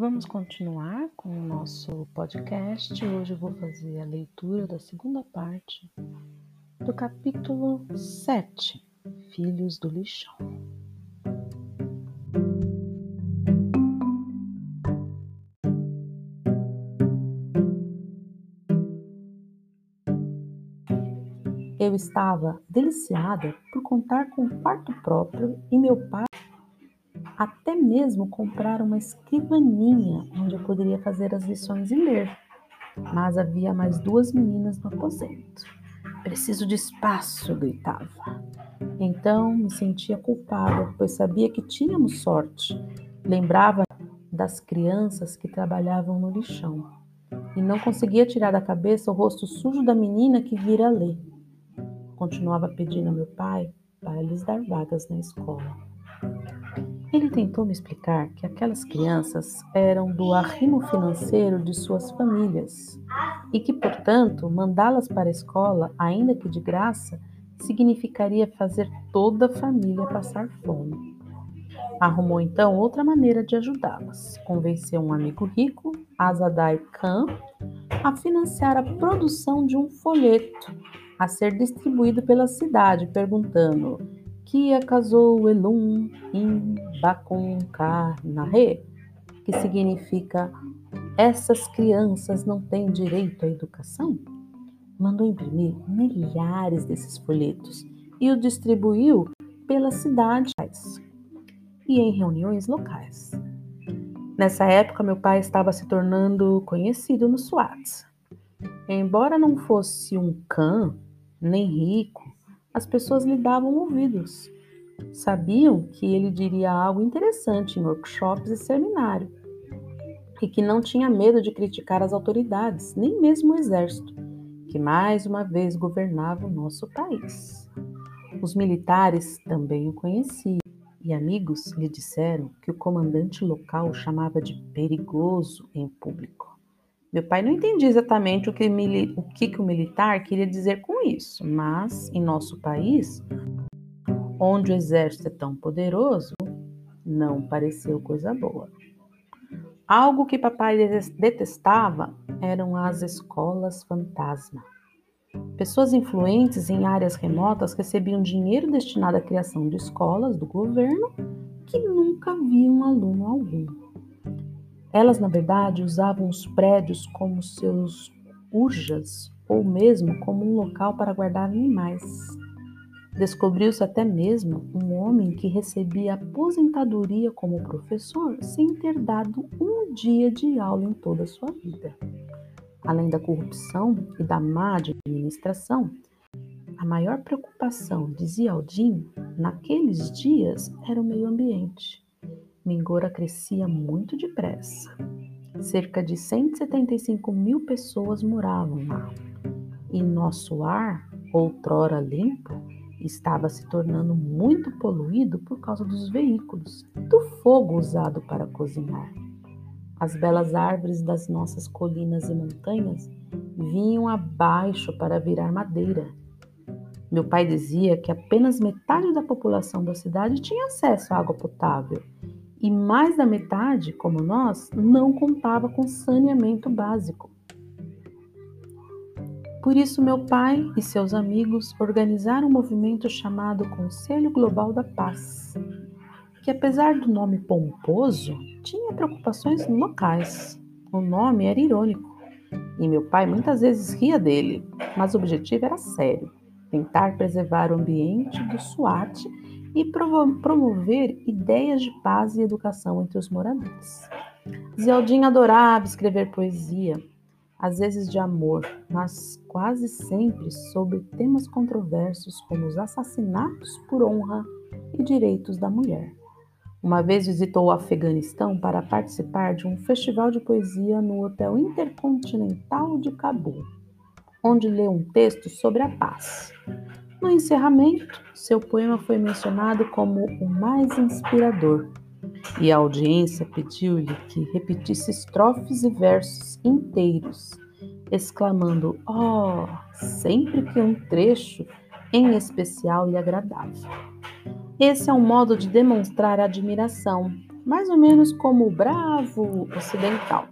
Vamos continuar com o nosso podcast. Hoje eu vou fazer a leitura da segunda parte do capítulo 7, Filhos do Lixão. Eu estava deliciada por contar com um quarto próprio e meu pai até mesmo comprar uma escrivaninha onde eu poderia fazer as lições e ler. Mas havia mais duas meninas no aposento. Preciso de espaço, gritava. Então me sentia culpada, pois sabia que tínhamos sorte. Lembrava das crianças que trabalhavam no lixão e não conseguia tirar da cabeça o rosto sujo da menina que vira ler. Continuava pedindo a meu pai para lhes dar vagas na escola. Ele tentou me explicar que aquelas crianças eram do arrimo financeiro de suas famílias e que, portanto, mandá-las para a escola, ainda que de graça, significaria fazer toda a família passar fome. Arrumou então outra maneira de ajudá-las. Convenceu um amigo rico, Azadai Khan, a financiar a produção de um folheto a ser distribuído pela cidade, perguntando Kia casou Elum in Bakun Karnahe, que significa essas crianças não têm direito à educação? Mandou imprimir milhares desses folhetos e o distribuiu pelas cidades e em reuniões locais. Nessa época, meu pai estava se tornando conhecido no SWAT. Embora não fosse um cã, nem rico, as pessoas lhe davam ouvidos. Sabiam que ele diria algo interessante em workshops e seminário, e que não tinha medo de criticar as autoridades, nem mesmo o exército, que mais uma vez governava o nosso país. Os militares também o conheciam, e amigos lhe disseram que o comandante local o chamava de perigoso em público. Meu pai não entendia exatamente o que, o que, que o militar queria dizer com isso, mas em nosso país, onde o exército é tão poderoso, não pareceu coisa boa. Algo que papai detestava eram as escolas fantasma. Pessoas influentes em áreas remotas recebiam dinheiro destinado à criação de escolas do governo que nunca viam aluno algum. Elas, na verdade, usavam os prédios como seus urjas ou mesmo como um local para guardar animais. Descobriu-se até mesmo um homem que recebia aposentadoria como professor sem ter dado um dia de aula em toda a sua vida. Além da corrupção e da má administração, a maior preocupação, dizia Aldin, naqueles dias era o meio ambiente. Mingora crescia muito depressa. Cerca de 175 mil pessoas moravam lá. E nosso ar, outrora limpo, estava se tornando muito poluído por causa dos veículos do fogo usado para cozinhar. As belas árvores das nossas colinas e montanhas vinham abaixo para virar madeira. Meu pai dizia que apenas metade da população da cidade tinha acesso à água potável e mais da metade, como nós, não contava com saneamento básico. Por isso, meu pai e seus amigos organizaram um movimento chamado Conselho Global da Paz, que, apesar do nome pomposo, tinha preocupações locais. O nome era irônico e meu pai muitas vezes ria dele, mas o objetivo era sério: tentar preservar o ambiente do SWAT e promover ideias de paz e educação entre os moradores. Zeldin adorava escrever poesia, às vezes de amor, mas quase sempre sobre temas controversos como os assassinatos por honra e direitos da mulher. Uma vez visitou o Afeganistão para participar de um festival de poesia no Hotel Intercontinental de Cabul, onde leu um texto sobre a paz. No encerramento, seu poema foi mencionado como o mais inspirador, e a audiência pediu-lhe que repetisse estrofes e versos inteiros, exclamando: Oh! sempre que um trecho em especial lhe agradava. Esse é um modo de demonstrar admiração, mais ou menos como o bravo ocidental.